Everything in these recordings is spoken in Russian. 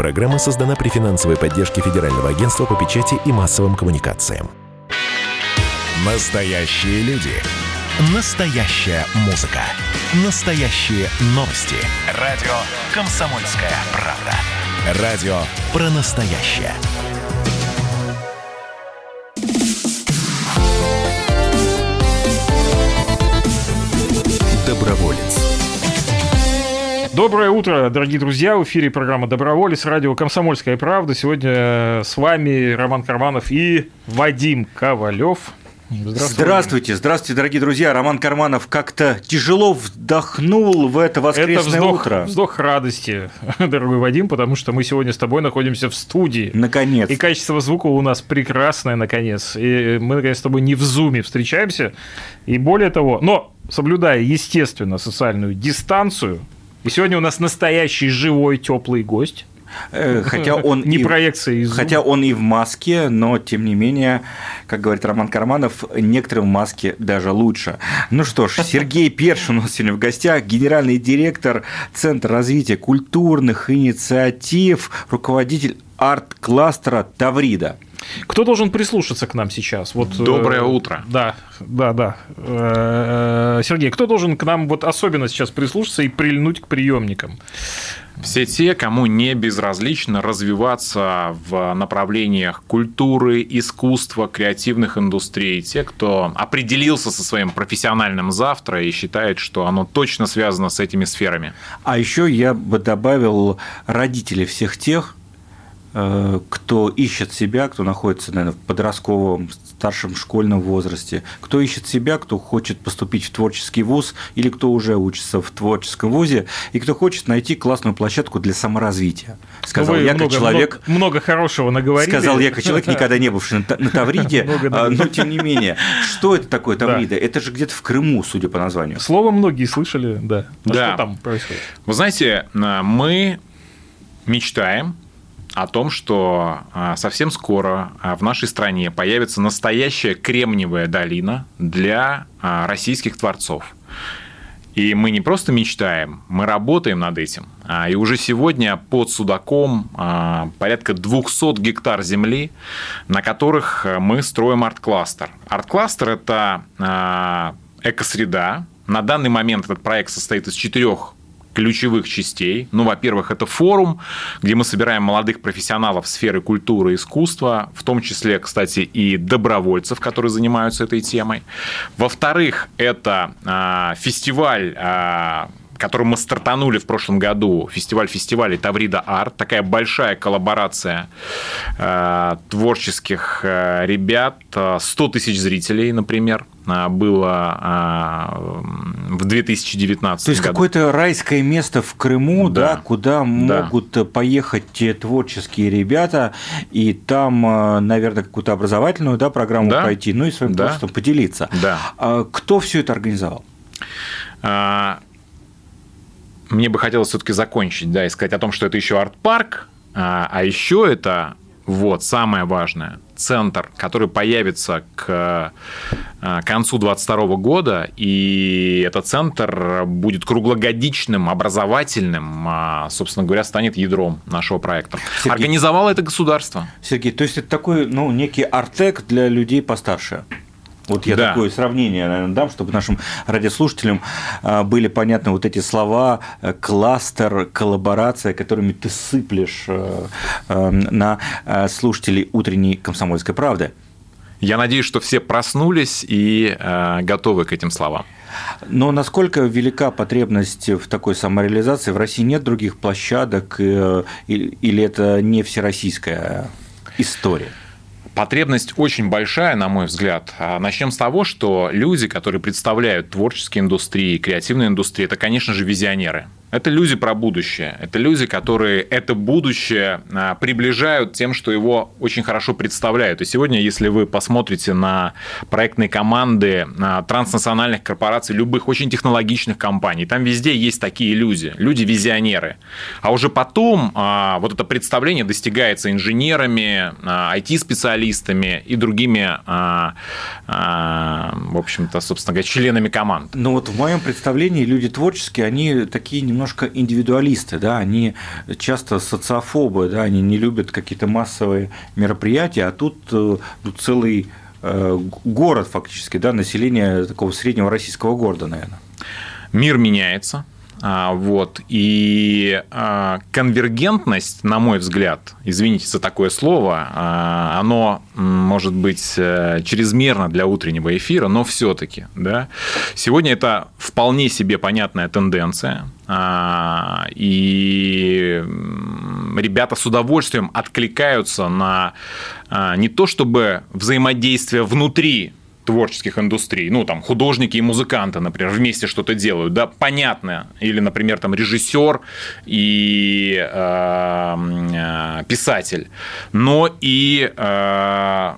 Программа создана при финансовой поддержке Федерального агентства по печати и массовым коммуникациям. Настоящие люди. Настоящая музыка. Настоящие новости. Радио «Комсомольская правда». Радио про настоящее. Доброе утро, дорогие друзья. В эфире программа «Доброволец», радио «Комсомольская правда». Сегодня с вами Роман Карманов и Вадим Ковалев. Здравствуйте. здравствуйте, здравствуйте, дорогие друзья. Роман Карманов как-то тяжело вдохнул в это воскресное это вздох, утро. вздох радости, дорогой Вадим, потому что мы сегодня с тобой находимся в студии. Наконец. И качество звука у нас прекрасное, наконец. И мы, наконец, с тобой не в зуме встречаемся. И более того, но соблюдая, естественно, социальную дистанцию, и сегодня у нас настоящий живой теплый гость. Э, хотя он не и, проекция из Хотя он и в маске, но тем не менее, как говорит Роман Карманов, некоторым в маске даже лучше. Ну что ж, Сергей Першин у нас сегодня в гостях, генеральный директор Центра развития культурных инициатив, руководитель арт-кластера Таврида. Кто должен прислушаться к нам сейчас? Вот, Доброе э, утро. Да, да, да. Э, Сергей, кто должен к нам вот особенно сейчас прислушаться и прильнуть к приемникам? Все те, кому не безразлично развиваться в направлениях культуры, искусства, креативных индустрий, те, кто определился со своим профессиональным завтра и считает, что оно точно связано с этими сферами. А еще я бы добавил родители всех тех, Э, кто ищет себя, кто находится, наверное, в подростковом, старшем школьном возрасте, кто ищет себя, кто хочет поступить в творческий вуз или кто уже учится в творческом вузе, и кто хочет найти классную площадку для саморазвития. Сказал Вы я много, человек... Много, много хорошего наговорили. Сказал я как человек, никогда не бывший на, на Тавриде, а, но тем не менее. Что это такое Таврида? Это же где-то в Крыму, судя по названию. Слово многие слышали, да. А да. что там происходит? Вы знаете, мы мечтаем о том, что а, совсем скоро а, в нашей стране появится настоящая кремниевая долина для а, российских творцов. И мы не просто мечтаем, мы работаем над этим. И уже сегодня под Судаком порядка 200 гектар земли, на которых мы строим арт-кластер. Арт-кластер – это экосреда. На данный момент этот проект состоит из четырех ключевых частей. Ну, во-первых, это форум, где мы собираем молодых профессионалов сферы культуры и искусства, в том числе, кстати, и добровольцев, которые занимаются этой темой. Во-вторых, это э, фестиваль э, которым мы стартанули в прошлом году, фестиваль фестивалей Таврида Арт, такая большая коллаборация э, творческих э, ребят, 100 тысяч зрителей, например, э, было э, в 2019 То есть какое-то райское место в Крыму, да, да куда да. могут поехать те творческие ребята, и там, э, наверное, какую-то образовательную да, программу да. пройти, ну и своим да. творчеством поделиться. Да. А кто все это организовал? Мне бы хотелось все-таки закончить, да, и сказать о том, что это еще арт-парк, а, а еще это вот, самое важное, центр, который появится к а, концу 2022 года, и этот центр будет круглогодичным, образовательным, а, собственно говоря, станет ядром нашего проекта. Сергей, Организовало это государство. Сергей, то есть это такой, ну, некий артек для людей постарше? Вот я да. такое сравнение, наверное, дам, чтобы нашим радиослушателям а, были понятны вот эти слова э, кластер, коллаборация, которыми ты сыплешь э, э, на слушателей утренней комсомольской правды. Я надеюсь, что все проснулись и готовы к этим словам. Но насколько велика потребность в такой самореализации? В России нет других площадок или это не всероссийская история? Потребность очень большая, на мой взгляд. А начнем с того, что люди, которые представляют творческие индустрии, креативные индустрии, это, конечно же, визионеры. Это люди про будущее. Это люди, которые это будущее а, приближают тем, что его очень хорошо представляют. И сегодня, если вы посмотрите на проектные команды а, транснациональных корпораций, любых очень технологичных компаний, там везде есть такие люди, люди-визионеры. А уже потом а, вот это представление достигается инженерами, IT-специалистами и другими, в общем-то, собственно говоря, членами команд. Но вот в моем представлении люди творческие, они такие немного немножко индивидуалисты, да, они часто социофобы, да, они не любят какие-то массовые мероприятия, а тут, э, тут целый э, город фактически, да, население такого среднего российского города, наверное. Мир меняется, вот. И а, конвергентность, на мой взгляд, извините за такое слово, а, оно может быть э, чрезмерно для утреннего эфира, но все-таки. Да? Сегодня это вполне себе понятная тенденция. И ребята с удовольствием откликаются на не то чтобы взаимодействие внутри творческих индустрий, ну, там, художники и музыканты, например, вместе что-то делают, да, понятно, или, например, там, режиссер и э, э, писатель, но и э,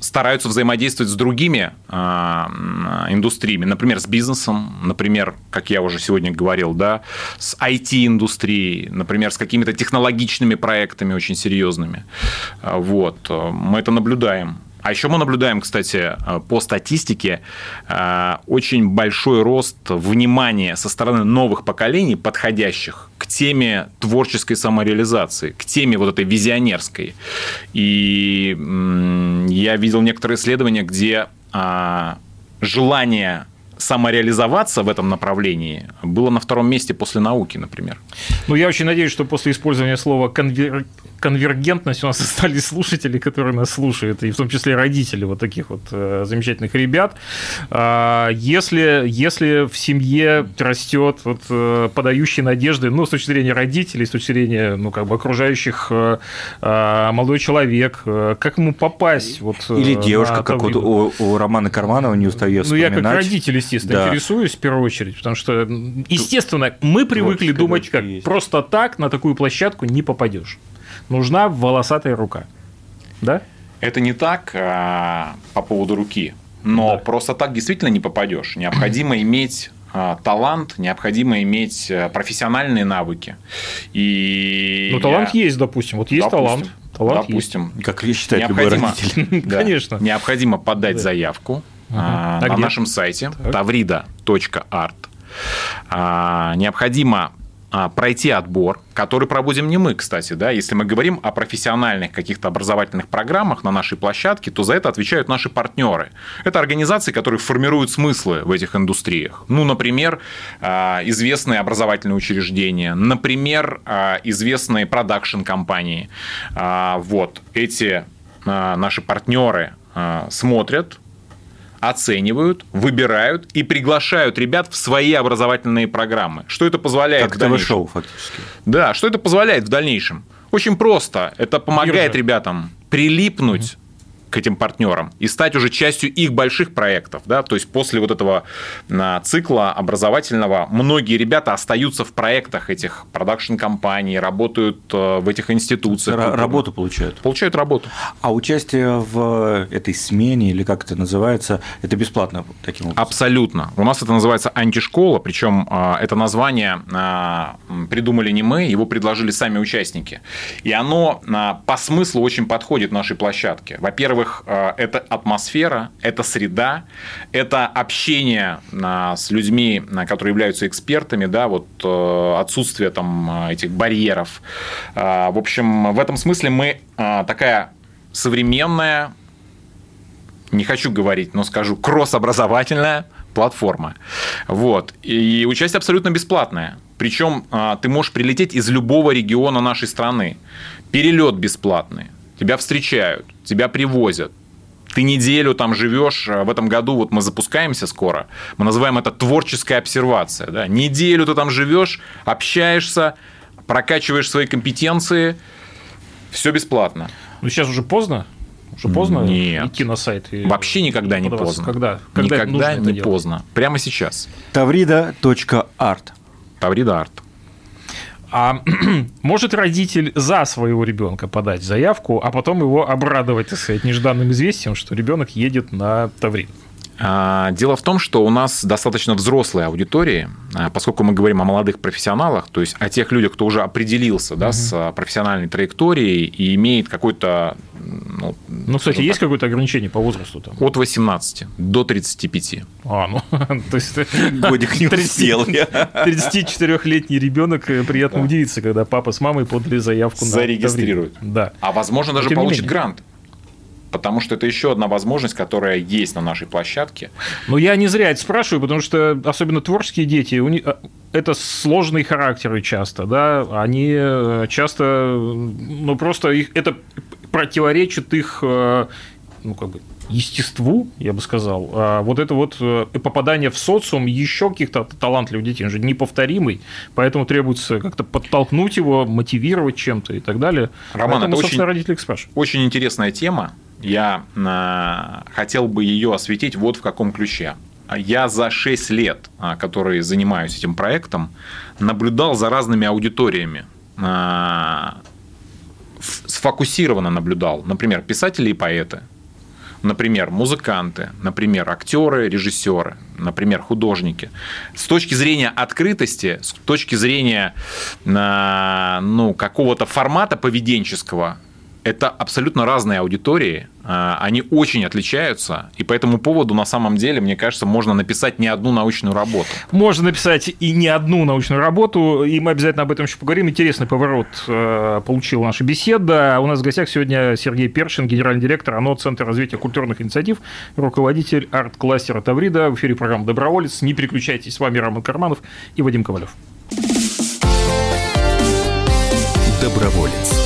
стараются взаимодействовать с другими э, индустриями, например, с бизнесом, например, как я уже сегодня говорил, да, с IT-индустрией, например, с какими-то технологичными проектами очень серьезными. Вот. Мы это наблюдаем. А еще мы наблюдаем, кстати, э, по статистике, э, очень большой рост внимания со стороны новых поколений, подходящих к теме творческой самореализации, к теме вот этой визионерской. И я видел некоторые исследования, где а, желание самореализоваться в этом направлении было на втором месте после науки, например. Ну, я очень надеюсь, что после использования слова конвер конвергентность у нас остались слушатели, которые нас слушают, и в том числе родители вот таких вот э, замечательных ребят. Э, если, если в семье растет вот, э, подающий надежды, ну, с точки зрения родителей, с точки зрения, ну, как бы окружающих э, э молодой человек, э, как ему попасть? Вот, э, Или девушка, как вот у, у Романа Карманова, не устаю вспоминать. Ну, я как родитель, естественно, да. интересуюсь в первую очередь, потому что, естественно, мы привыкли Творческая думать, как есть. просто так на такую площадку не попадешь нужна волосатая рука. Да? Это не так а, по поводу руки, но да. просто так действительно не попадешь. Необходимо иметь а, талант, необходимо иметь а, профессиональные навыки. И ну, талант я... есть, допустим. Вот есть допустим, талант. Талант допустим. Есть. Как считает необходимо, любой Да, Конечно. Необходимо подать да. заявку ага. а, на где? нашем сайте tavrida.art. А, необходимо а, пройти отбор, который проводим не мы, кстати, да, если мы говорим о профессиональных каких-то образовательных программах на нашей площадке, то за это отвечают наши партнеры. Это организации, которые формируют смыслы в этих индустриях. Ну, например, а, известные образовательные учреждения, например, известные продакшн-компании. Вот, эти наши партнеры смотрят, оценивают, выбирают и приглашают ребят в свои образовательные программы. Что это позволяет как в дальнейшем? шоу фактически. Да, что это позволяет в дальнейшем? Очень просто. Это помогает Биржа. ребятам прилипнуть к этим партнерам и стать уже частью их больших проектов. Да? То есть после вот этого а, цикла образовательного многие ребята остаются в проектах этих продакшн-компаний, работают э, в этих институциях. Р- работу получают. Получают работу. А участие в этой смене, или как это называется, это бесплатно таким образом? Абсолютно. У нас это называется антишкола, причем а, это название а, придумали не мы, его предложили сами участники. И оно по смыслу очень подходит нашей площадке. Во-первых, во-первых, э, это атмосфера, это среда, это общение э, с людьми, э, которые являются экспертами, да, вот отсутствие там этих барьеров. В общем, в этом смысле мы такая современная, не хочу говорить, но скажу, кросс-образовательная платформа. Вот. И участие абсолютно бесплатное. Причем ты можешь прилететь из любого региона нашей страны. Перелет бесплатный тебя встречают, тебя привозят, ты неделю там живешь, в этом году вот мы запускаемся скоро, мы называем это творческая обсервация, да? неделю ты там живешь, общаешься, прокачиваешь свои компетенции, все бесплатно. Ну сейчас уже поздно, уже поздно Нет. идти на сайт? И Вообще никогда не поздно. Когда? Когда никогда не поздно. Прямо сейчас. Таврида.арт. Таврида арт. А может родитель за своего ребенка подать заявку, а потом его обрадовать, так сказать, нежданным известием, что ребенок едет на Таврин? А, дело в том, что у нас достаточно взрослые аудитории, а, поскольку мы говорим о молодых профессионалах, то есть о тех людях, кто уже определился да, угу. с профессиональной траекторией и имеет какой-то ну, Ну, кстати, есть так. какое-то ограничение по возрасту там? От 18 до 35. А, ну, то есть... Годик не 30 успел я. 34-летний ребенок э, приятно Да. удивится, когда папа с мамой подали заявку на Зарегистрируют. Тавриду. Да. А возможно даже получит менее. грант. Потому что это еще одна возможность, которая есть на нашей площадке. Но я не зря это спрашиваю, потому что особенно творческие дети, у них, это сложные характеры часто, да, они э, часто, ну просто их, это противоречит их, э, ну как бы естеству, я бы сказал, а вот это вот э, попадание в социум еще каких-то талантливых детей, он же неповторимый, поэтому требуется как-то подтолкнуть его, мотивировать чем-то и так далее. Роман, поэтому, это очень- родители спрашивают. Очень интересная тема. Я а, хотел бы ее осветить вот в каком ключе. Я за 6 лет, а, которые занимаюсь этим проектом, наблюдал за разными аудиториями. Ф- Сфокусированно наблюдал. Например, писатели и поэты. Например, музыканты, например, актеры, режиссеры, например, художники. С точки зрения открытости, с точки зрения ну, какого-то формата поведенческого, это абсолютно разные аудитории, а, они очень отличаются, и по этому поводу на самом деле, мне кажется, можно написать не одну научную работу. Можно написать и не одну научную работу, и мы обязательно об этом еще поговорим. Интересный поворот э, получила наша беседа. У нас в гостях сегодня Сергей Першин, генеральный директор ОНО Центра развития культурных инициатив, руководитель арт-кластера Таврида. В эфире программа «Доброволец». Не переключайтесь. С вами Роман Карманов и Вадим Ковалев. Доброволец.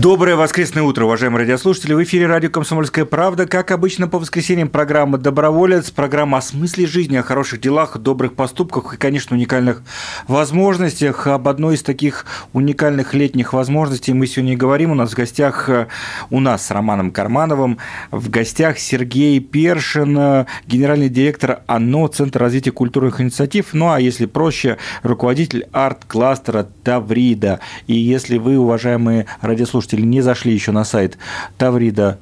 Доброе воскресное утро, уважаемые радиослушатели. В эфире радио «Комсомольская правда». Как обычно, по воскресеньям программа «Доброволец», программа о смысле жизни, о хороших делах, добрых поступках и, конечно, уникальных возможностях. Об одной из таких уникальных летних возможностей мы сегодня и говорим. У нас в гостях, э, у нас с Романом Кармановым, в гостях Сергей Першин, э, генеральный директор ОНО, Центр развития культурных инициатив. Ну, а если проще, руководитель арт-кластера Таврида. И если вы, уважаемые радиослушатели, не зашли еще на сайт tavrida.art,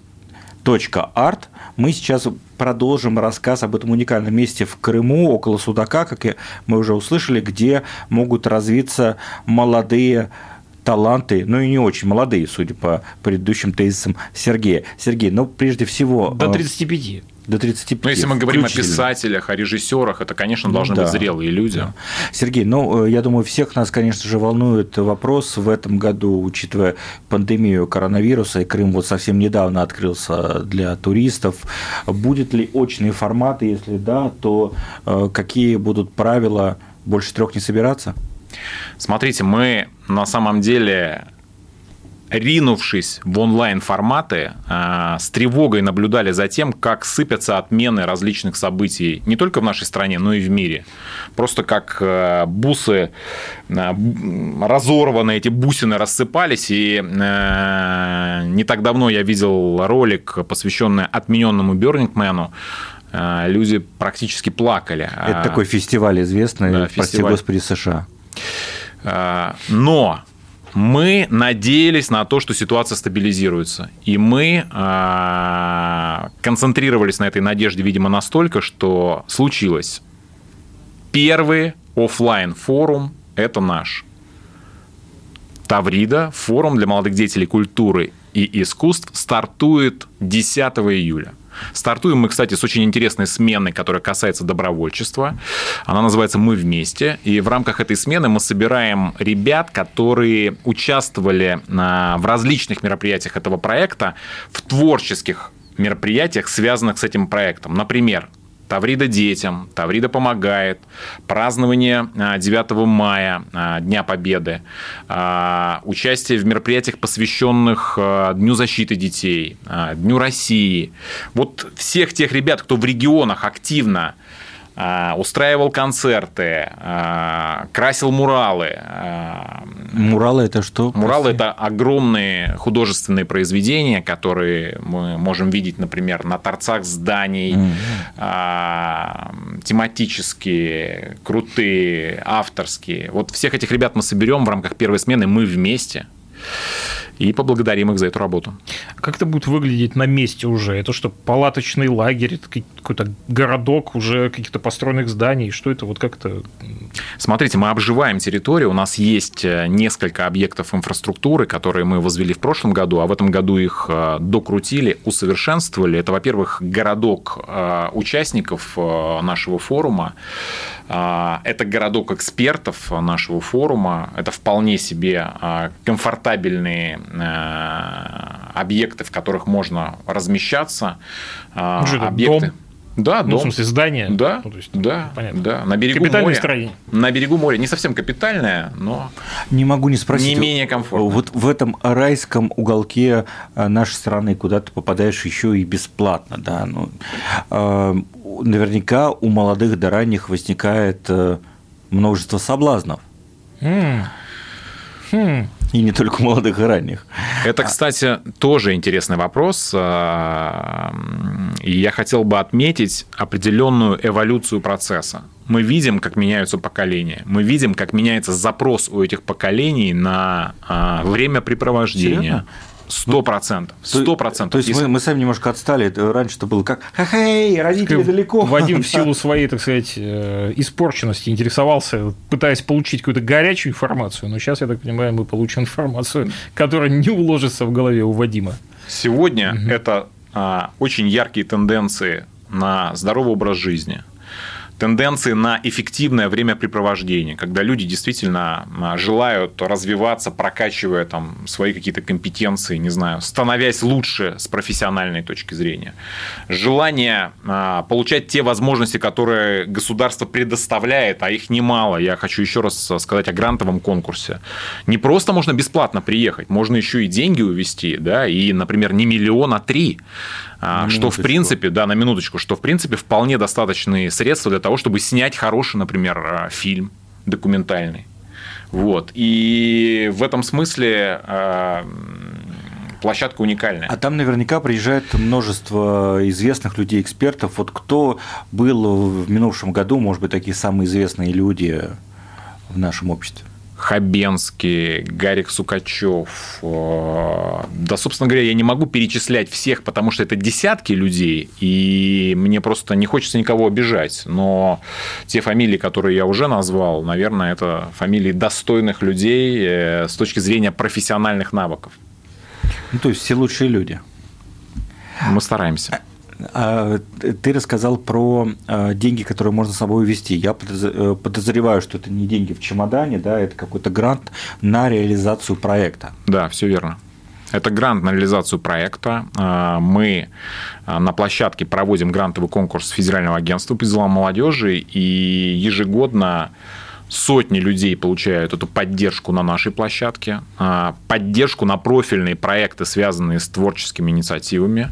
мы сейчас продолжим рассказ об этом уникальном месте в Крыму, около Судака, как и мы уже услышали, где могут развиться молодые таланты, ну и не очень молодые, судя по предыдущим тезисам Сергея. Сергей, ну прежде всего... До э, 35. До 35. Но если мы говорим о включительно. писателях, о режиссерах, это, конечно, должны Да. быть зрелые люди. Да. Сергей, ну, э, я думаю, всех нас, конечно же, волнует вопрос в этом году, учитывая пандемию коронавируса, и Крым вот совсем недавно открылся для туристов. Будет ли очные форматы? Если да, то э, какие будут правила? Больше трех не собираться? Смотрите, мы на самом деле ринувшись в онлайн-форматы, э, с тревогой наблюдали за тем, как сыпятся отмены различных событий не только в нашей стране, но и в мире. Просто как э, бусы б- разорваны, эти бусины рассыпались. И не так давно я видел ролик, посвященный отмененному Бёрнингмену. Э, Люди практически плакали. Это А, такой фестиваль известный, да, прости фестиваль. господи, США. А, Но мы надеялись на то, что ситуация стабилизируется. И мы а, концентрировались на этой надежде, видимо, настолько, что случилось. Первый оффлайн форум это наш. Таврида, форум для молодых деятелей культуры и искусств, стартует 10 июля. Стартуем мы, кстати, с очень интересной смены, которая касается добровольчества. Она называется «Мы вместе». И в рамках этой смены мы собираем ребят, которые участвовали а, в различных мероприятиях этого проекта, в творческих мероприятиях, связанных с этим проектом. Например, Таврида детям, Таврида помогает, празднование а, 9 мая, а, Дня Победы, а, участие в мероприятиях, посвященных а, Дню защиты детей, а, Дню России. Вот всех тех ребят, кто в регионах активно а, устраивал концерты, а, красил муралы. а, Муралы это что? Муралы – это огромные художественные произведения, которые мы можем видеть, например, на торцах зданий, а, тематические, крутые, авторские. Вот всех этих ребят мы соберем в рамках первой смены, мы вместе, и поблагодарим их за эту работу. Как это будет выглядеть на месте уже? Это что, палаточный лагерь, это какой-то городок уже каких-то построенных зданий? Что это вот как-то... Смотрите, мы обживаем территорию, у нас есть э, несколько объектов инфраструктуры, которые мы возвели в прошлом году, а в этом году их э, докрутили, усовершенствовали. Это, во-первых, городок э, участников нашего форума, это городок экспертов нашего форума, это вполне себе а, комфортабельные э, объекты, в которых можно размещаться. А, Ну, что объекты. дом? Да, Ну, дом. в смысле, здание? Да, Ну, то есть, да, понятно. да. На берегу Капитальное моря. строение. На берегу моря. Не совсем капитальное, но Не могу не спросить. Не менее комфортно. Вот в этом райском уголке нашей страны, куда ты попадаешь еще и бесплатно, да, ну, наверняка у молодых до ранних возникает э, множество соблазнов. М. Хм. И не только у молодых и ранних. Это, кстати, тоже интересный вопрос. а, И я хотел бы отметить определенную эволюцию процесса. Мы видим, как меняются поколения. Мы видим, как меняется запрос у этих поколений на а, времяпрепровождение. Серьезно? Сто процентов. Сто процентов. То есть мы, мы сами немножко отстали. Это Раньше-то было как «Ха-хей, родители далеко». Вадим в силу своей, так сказать, э, испорченности интересовался, пытаясь получить какую-то горячую информацию, но сейчас, я так понимаю, мы получим информацию, которая не уложится в голове у Вадима. Сегодня это а, очень яркие тенденции на здоровый образ жизни, тенденции на эффективное времяпрепровождение, когда люди действительно а, желают развиваться, прокачивая там свои какие-то компетенции, не знаю, становясь лучше с профессиональной точки зрения. Желание а, получать те возможности, которые государство предоставляет, а их немало. Я хочу еще раз сказать о грантовом конкурсе. Не просто можно бесплатно приехать, можно еще и деньги увести, да, и, например, не миллион, а три. А, На что в принципе, да, на минуточку, что в принципе вполне достаточные средства для того, чтобы снять хороший, например, а, фильм документальный. Вот. И в этом смысле а, площадка уникальная. А там наверняка приезжает множество известных людей, экспертов. Вот кто был в минувшем году, может быть, такие самые известные люди в нашем обществе? Хабенский, Гарик Сукачев. э, Да, собственно говоря, я не могу перечислять всех, потому что это десятки людей, и мне просто не хочется никого обижать. Но те фамилии, которые я уже назвал, наверное, это фамилии достойных людей э, с точки зрения профессиональных навыков. Ну, то есть все лучшие люди. Мы стараемся. А, Ты рассказал про а, деньги, которые можно с собой увезти. Я э, подозреваю, что это не деньги в чемодане, да, это какой-то грант на реализацию проекта. Да, все верно. Это грант на реализацию проекта. А, Мы на площадке проводим грантовый конкурс Федерального агентства по делам молодежи, и ежегодно сотни людей получают эту поддержку на нашей площадке, а, поддержку на профильные проекты, связанные с творческими инициативами.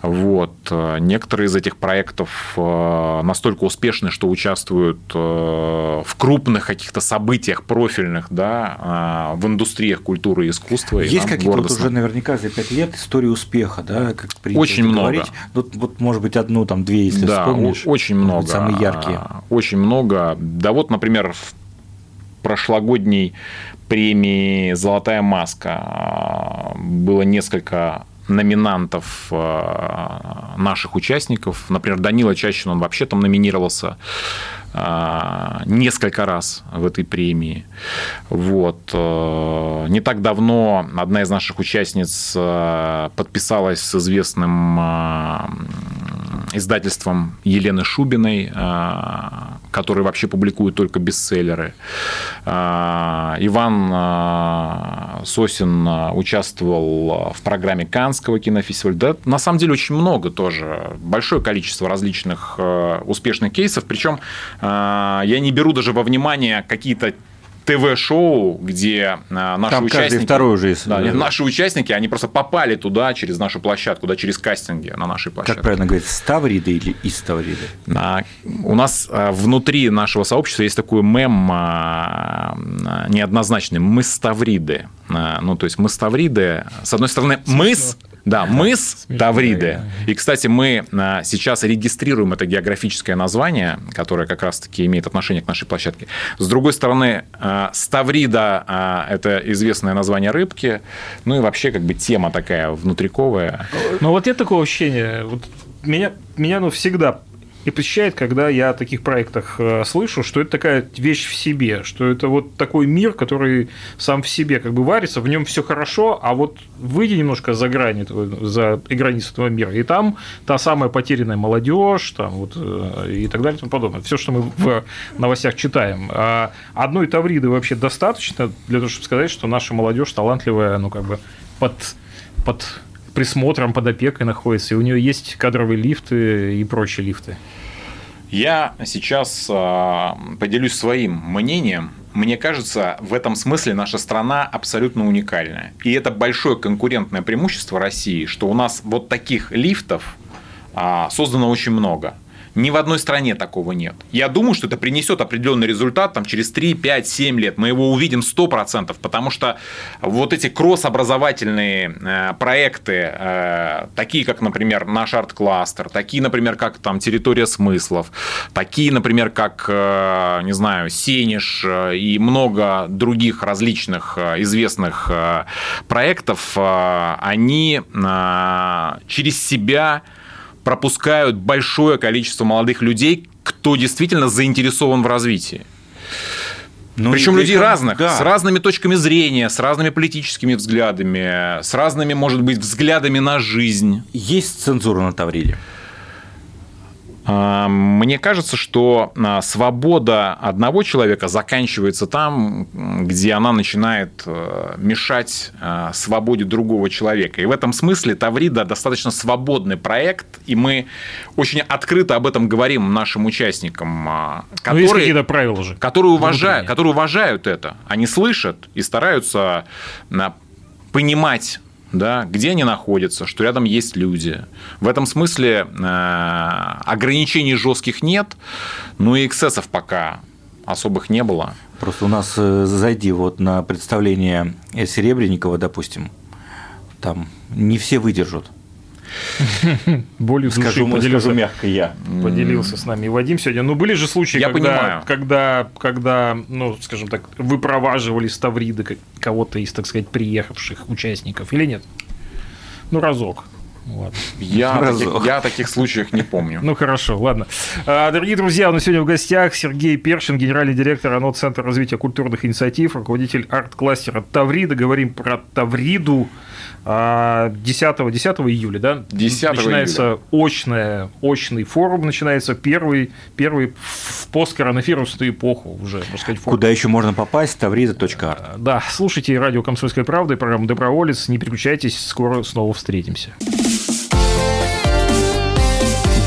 Вот. А, Некоторые из этих проектов а, настолько успешны, что участвуют а, в крупных каких-то событиях профильных да, а, в индустриях культуры и искусства. Есть какие-то вот уже наверняка за пять лет истории успеха, да, как Очень много. говорить. Вот, вот, может быть, одну, там, две, если да, вспомнишь. очень много. Самые яркие. Очень много. Да вот, например, прошлогодней премии «Золотая маска» было несколько номинантов а, наших участников. Например, Данила Чащин, он вообще там номинировался а, несколько раз в этой премии. Вот. э, Не так давно одна из наших участниц э, подписалась с известным издательством Елены Шубиной, э, который вообще публикует только бестселлеры. Э, Иван э, Сосин участвовал в программе Канского кинофестиваля. Да, на самом деле очень много тоже, большое количество различных успешных кейсов. Причем я не беру даже во внимание какие-то ТВ-шоу, где э, наши Там участники... второй уже из- Да, нет, наши участники, они просто попали туда через нашу площадку, да, через кастинги на нашей площадке. Как правильно говорить, Ставриды или из Ставриды? А, У нас а, внутри нашего сообщества есть такой мем а, а, неоднозначный. Мы ставриды. А, Ну, то есть мы ставриды. С одной стороны, мыс, да, мыс Тавриды. И, кстати, мы а, сейчас регистрируем это географическое название, которое как раз-таки имеет отношение к нашей площадке. С другой стороны, а, Ставрида а, – это известное название рыбки. Ну и вообще как бы тема такая внутриковая. Но вот нет такого ощущения, вот меня, меня ну, всегда и посещает, когда я о таких проектах э, слышу, что это такая вещь в себе, что это вот такой мир, который сам в себе как бы варится, в нем все хорошо, а вот выйди немножко за грани, за границы этого мира, и там та самая потерянная молодежь, там вот э, и так далее и тому подобное. Все, что мы в новостях читаем. А одной Тавриды вообще достаточно для того, чтобы сказать, что наша молодежь талантливая, ну как бы под под присмотром, под опекой находится, и у нее есть кадровые лифты и прочие лифты. Я сейчас а, поделюсь своим мнением. Мне кажется, в этом смысле наша страна абсолютно уникальная. И это большое конкурентное преимущество России, что у нас вот таких лифтов а, создано очень много. Ни в одной стране такого нет. Я думаю, что это принесет определенный результат там, через 3, 5, 7 лет. Мы его увидим 100%, потому что вот эти кросс-образовательные э, проекты, э, такие как, например, наш арт-кластер, такие, например, как там территория смыслов, такие, например, как, э, не знаю, Сенеж э, и много других различных известных проектов, они через себя пропускают большое количество молодых людей, кто действительно заинтересован в развитии. Ну, Причем людей разных, да. с разными точками зрения, с разными политическими взглядами, с разными, может быть, взглядами на жизнь. Есть цензура на Тавриде? А, Мне кажется, что а, свобода одного человека заканчивается там, где она начинает э, мешать э, свободе другого человека. И в этом смысле Таврида достаточно свободный проект, и мы очень открыто об этом говорим нашим участникам, а, Ну, которые, какие-то правила же. которые, уважают, которые уважают это. Они слышат и стараются а, понимать да, где они находятся, что рядом есть люди. В этом смысле э, ограничений жестких нет, но и эксцессов пока особых не было. Просто у нас э, зайди вот на представление Серебренникова, допустим, там не все выдержат. Болью души Скажу, поделился, скажу мягко я. поделился с нами и Вадим сегодня. Ну, были же случаи, Я когда, понимаю. когда, когда, ну, скажем так, выпроваживали с Тавриды как- кого-то из, так сказать, приехавших участников, или нет? Ну, разок. Ладно. Я, таких, я о таких случаях не помню. Ну хорошо, ладно. А, Дорогие друзья, у нас сегодня в гостях Сергей Першин, генеральный директор ОНО Центра развития культурных инициатив, руководитель арт-кластера Таврида. Говорим про Тавриду. А, 10, 10 июля, да? 10 начинается очная, очный форум, начинается первый, первый в посткоронавирусную эпоху уже, можно сказать, форум. Куда еще можно попасть? Таврида.арт. Да, слушайте радио «Комсомольская правда» и программу «Доброволец». Не переключайтесь, скоро снова встретимся.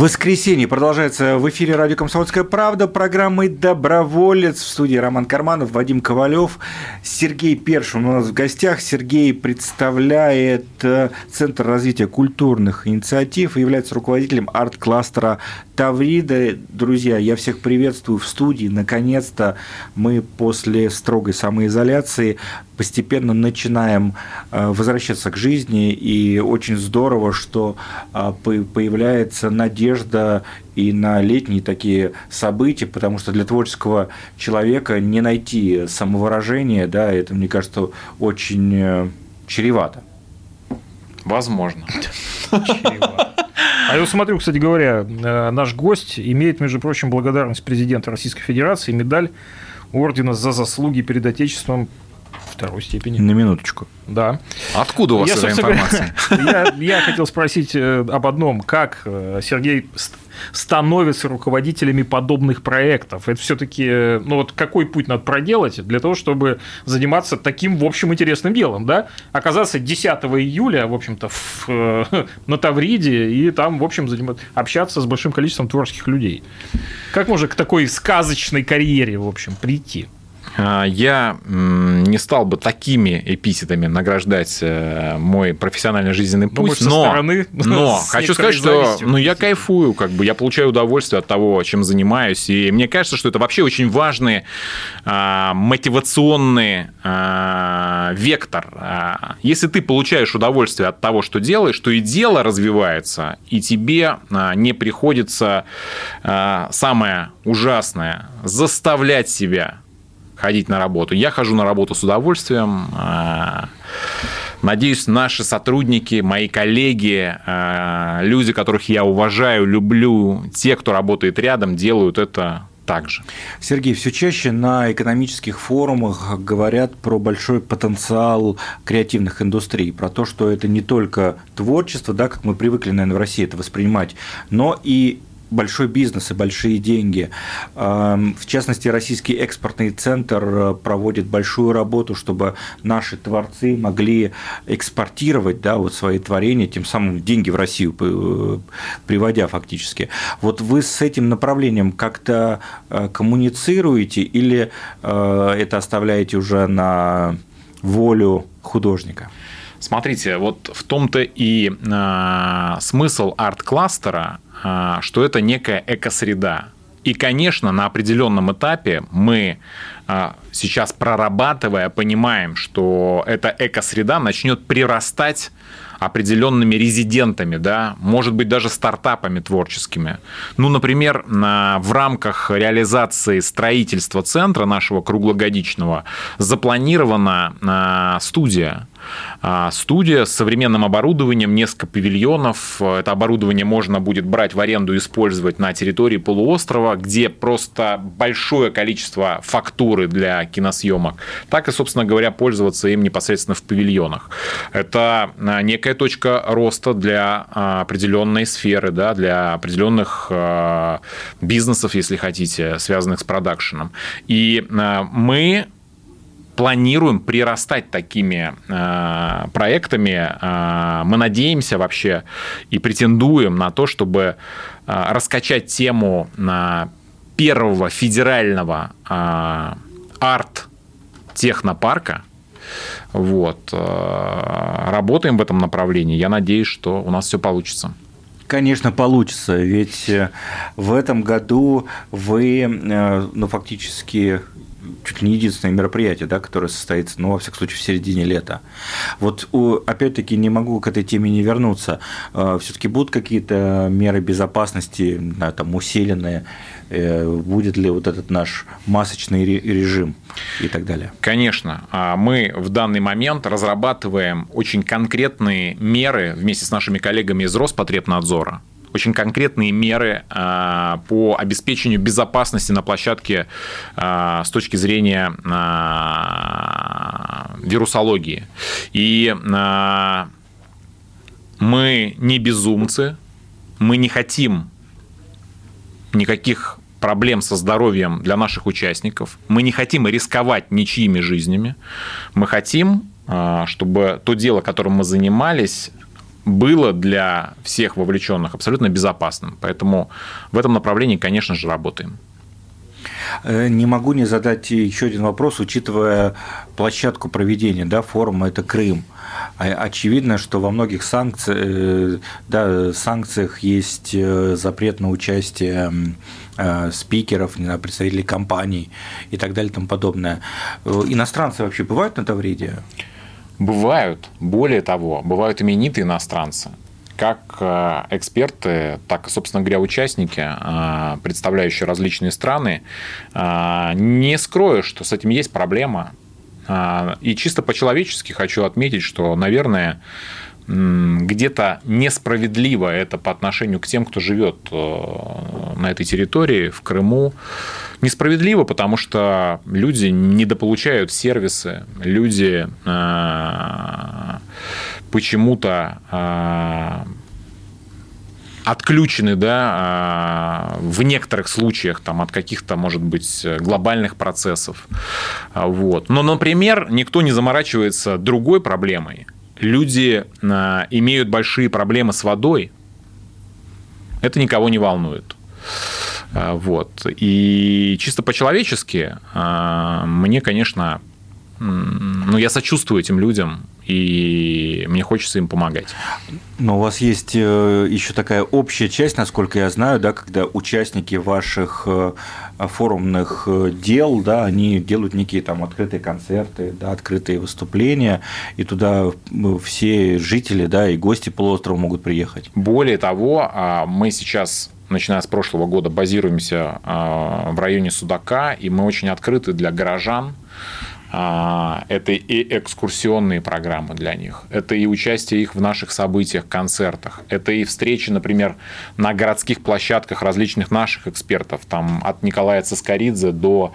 Воскресенье продолжается в эфире радио «Комсомольская правда» программой «Доброволец» в студии Роман Карманов, Вадим Ковалев, Сергей Першин у нас в гостях. Сергей представляет э, Центр развития культурных инициатив и является руководителем арт-кластера Таврида. Друзья, я всех приветствую в студии. Наконец-то мы после строгой самоизоляции постепенно начинаем э, возвращаться к жизни, и очень здорово, что э, по- появляется надежда и на летние такие события, потому что для творческого человека не найти самовыражение, да, это, мне кажется, очень э, чревато. Возможно. А я вот смотрю, кстати говоря, наш гость имеет, между прочим, благодарность президента Российской Федерации, медаль ордена за заслуги перед Отечеством второй степени. На минуточку. Да. Откуда у вас Я, эта информация? я, я хотел спросить э, об одном. Как э, Сергей ст- становится руководителями подобных проектов? Это все-таки, ну вот какой путь надо проделать для того, чтобы заниматься таким, в общем, интересным делом, да? Оказаться 10 июля, в общем-то, в, э, на Тавриде и там, в общем, заним- общаться с большим количеством творческих людей. Как можно к такой сказочной карьере, в общем, прийти? А, Я не стал бы такими эпитетами награждать э, мой профессиональный жизненный Ну, путь, со но, стороны, но хочу сказать, что ну, я кайфую, как бы я получаю удовольствие от того, чем занимаюсь, и мне кажется, что это вообще очень важный а, мотивационный а, вектор. А, Если ты получаешь удовольствие от того, что делаешь, то и дело развивается, и тебе а, не приходится а, самое ужасное заставлять себя ходить на работу. Я хожу на работу с удовольствием. А, Надеюсь, наши сотрудники, мои коллеги, а, люди, которых я уважаю, люблю, те, кто работает рядом, делают это так же. Сергей, все чаще на экономических форумах говорят про большой потенциал креативных индустрий, про то, что это не только творчество, да, как мы привыкли, наверное, в России это воспринимать, но и большой бизнес и большие деньги. Эм, В частности, Российский экспортный центр э, проводит большую работу, чтобы наши творцы могли экспортировать да, вот свои творения, тем самым деньги в Россию э, приводя фактически. Вот вы с этим направлением как-то э, коммуницируете или э, это оставляете уже на волю художника? Смотрите, вот в том-то и а, смысл арт-кластера, что это некая экосреда. И, конечно, на определенном этапе мы а, сейчас прорабатывая, понимаем, что эта экосреда начнет прирастать определенными резидентами, да, может быть, даже стартапами творческими. Ну, например, на, в рамках реализации строительства центра нашего круглогодичного запланирована а, студия. А, Студия с современным оборудованием, несколько павильонов. Это оборудование можно будет брать в аренду и использовать на территории полуострова, где просто большое количество фактуры для киносъемок. Так и, собственно говоря, пользоваться им непосредственно в павильонах. Это а, некая точка роста для а, определенной сферы, да, для определенных а, бизнесов, если хотите, связанных с продакшеном. И мы планируем прирастать такими э, проектами. Э, мы надеемся вообще и претендуем на то, чтобы э, раскачать тему на первого федерального э, арт-технопарка. Вот. Э, работаем в этом направлении. Я надеюсь, что у нас все получится. Конечно, получится, ведь э, в этом году вы, э, ну, фактически чуть ли не единственное мероприятие, да, которое состоится, ну, во всяком случае, в середине лета. Вот, опять-таки, не могу к этой теме не вернуться. Все-таки будут какие-то меры безопасности, да, там, усиленные? Э, Будет ли вот этот наш масочный ре- режим и так далее? Конечно, а, мы в данный момент разрабатываем очень конкретные меры вместе с нашими коллегами из Роспотребнадзора. Очень конкретные меры а, по обеспечению безопасности на площадке а, с точки зрения а, вирусологии. И мы не безумцы, мы не хотим никаких проблем со здоровьем для наших участников. Мы не хотим рисковать ничьими жизнями. Мы хотим, чтобы то дело, которым мы занимались, было для всех вовлеченных абсолютно безопасным. Поэтому в этом направлении, конечно же, работаем. Э, Не могу не задать еще один вопрос, учитывая площадку проведения да, форума это Крым. А- Очевидно, что во многих санкци- э, да, санкциях есть э, запрет на участие спикеров, представителей компаний и так далее и тому подобное. Иностранцы вообще бывают на Тавриде? Бывают, более того, бывают именитые иностранцы, как э, эксперты, так и, собственно говоря, участники, э, представляющие различные страны. Э, Не скрою, что с этим есть проблема. И чисто по-человечески хочу отметить, что, наверное, где-то несправедливо это по отношению к тем, кто живет э, на этой территории, в Крыму. Несправедливо, потому что люди недополучают сервисы, люди э, почему-то э, отключены, да, в некоторых случаях там, от каких-то, может быть, глобальных процессов. Вот. Но, например, никто не заморачивается другой проблемой. Люди э, имеют большие проблемы с водой. Это никого не волнует. А, Вот. И чисто по-человечески а, мне, конечно, ну, я сочувствую этим людям, и мне хочется им помогать. Но у вас есть э, еще такая общая часть, насколько я знаю, да, когда участники ваших э, форумных э, дел, да, они делают некие там открытые концерты, да, открытые выступления, и туда все жители, да, и гости полуострова могут приехать. Более того, а, мы сейчас, начиная с прошлого года, базируемся а, в районе Судака, и мы очень открыты для горожан. А, Это и экскурсионные программы для них, это и участие их в наших событиях, концертах, это и встречи, например, на городских площадках различных наших экспертов, там от Николая Цискоридзе до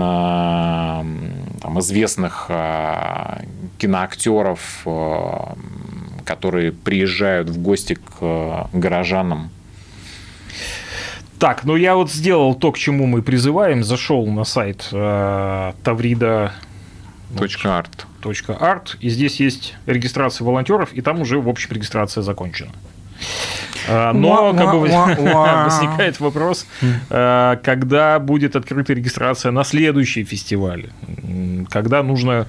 а, там, известных а, киноактеров, которые приезжают в гости к а, горожанам. Так, ну я вот сделал то, к чему мы призываем. Зашел на сайт э, Таврида Точка арт. .art, и здесь есть регистрация волонтеров, и там уже, в общем, регистрация закончена. А, Но как бы возникает вопрос, э, когда будет открыта регистрация на следующий фестиваль? М, Когда нужно...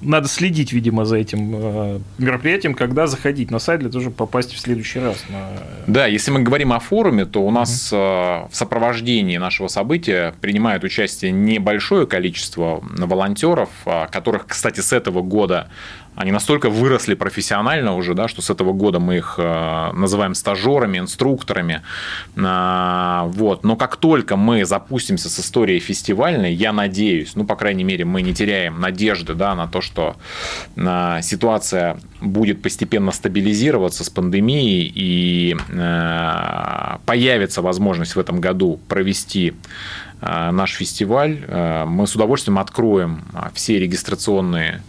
Надо следить, видимо, за этим э, мероприятием, когда заходить на сайт для того, чтобы попасть в следующий раз. на- Да, если мы говорим о форуме, то у нас э, в сопровождении нашего события принимает участие небольшое количество волонтеров, а, которых, кстати, с этого года они настолько выросли профессионально уже, да, что с этого года мы их э, называем стажерами, инструкторами. А, Вот. Но как только мы запустимся с историей фестивальной, я надеюсь, ну, по крайней мере, мы не теряем надежды да, на то, что а, ситуация будет постепенно стабилизироваться с пандемией и э, появится возможность в этом году провести э, наш фестиваль, мы с удовольствием откроем а, все регистрационные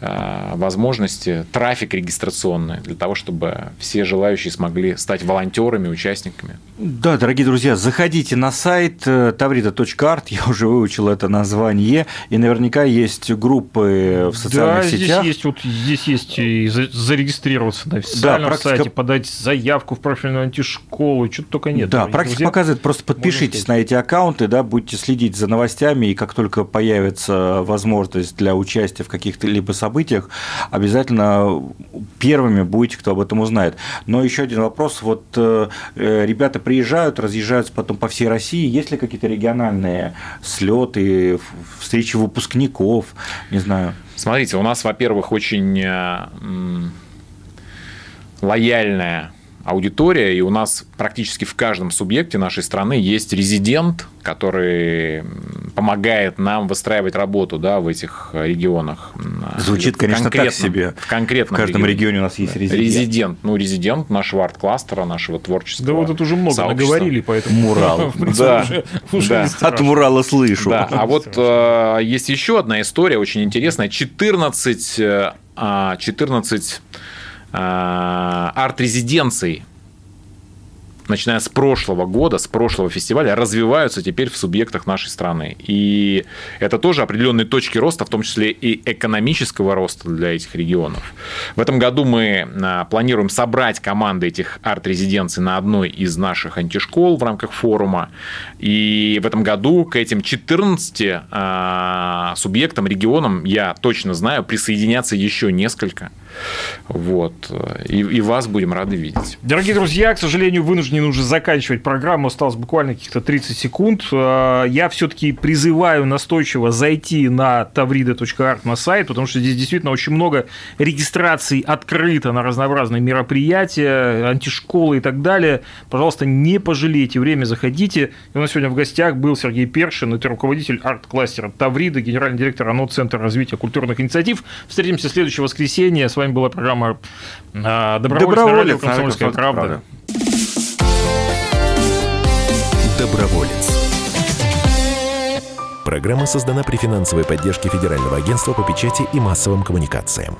возможности, трафик регистрационный, для того, чтобы все желающие смогли стать волонтерами, участниками. Да, дорогие друзья, заходите на сайт э, tavrida.art, я уже выучил это название, и наверняка есть группы в социальных да, сетях. здесь есть, вот, здесь есть и за- зарегистрироваться на официальном практика- сайте, подать заявку в профильную антишколу, что-то только нет. Да, практика друзья. показывает, просто подпишитесь на эти аккаунты, да, будете следить за новостями, и как только появится возможность для участия в каких-то либо событиях, обязательно первыми будете, кто об этом узнает. Но еще один вопрос, вот э, э, ребята приезжают, разъезжаются потом по всей России, есть ли какие-то региональные слеты, встречи выпускников, не знаю. Смотрите, у нас, во-первых, очень э, лояльная аудитория, и у нас практически в каждом субъекте нашей страны есть резидент, который помогает нам выстраивать работу да, в этих регионах. Звучит, в конечно, так себе. В конкретном В каждом регионе у нас есть резидент. Резидент. Ну, резидент нашего арт-кластера, нашего творческого Да вот тут уже много сообщества. наговорили, поэтому... Мурал. Да, да. От. Мурала слышу. Да, а вот э, есть еще одна история очень интересная. 14, э, а, 14 э, арт-резиденций начиная с прошлого года, с прошлого фестиваля, развиваются теперь в субъектах нашей страны. И это тоже определенные точки роста, в том числе и экономического роста для этих регионов. В этом году мы а, планируем собрать команды этих арт-резиденций на одной из наших антишкол в рамках форума. И в этом году к этим 14 а, субъектам, регионам, я точно знаю, присоединятся еще несколько. Вот. И, и вас будем рады видеть. Дорогие друзья, к сожалению, вынуждены уже заканчивать программу. Осталось буквально каких-то 30 секунд. Э, Я все-таки призываю настойчиво зайти на tavrida.art на сайт, потому что здесь действительно очень много регистраций открыто на разнообразные мероприятия, антишколы и так далее. Пожалуйста, не пожалейте время, заходите. И у нас сегодня в гостях был Сергей Першин, это руководитель арт-кластера Таврида, генеральный директор ОНО Центра развития культурных инициатив. Встретимся в следующее воскресенье. С вами была программа э, «Доброволец, на радио «Комсомольская радио правда». Доброволец. Программа создана при финансовой поддержке Федерального агентства по печати и массовым коммуникациям.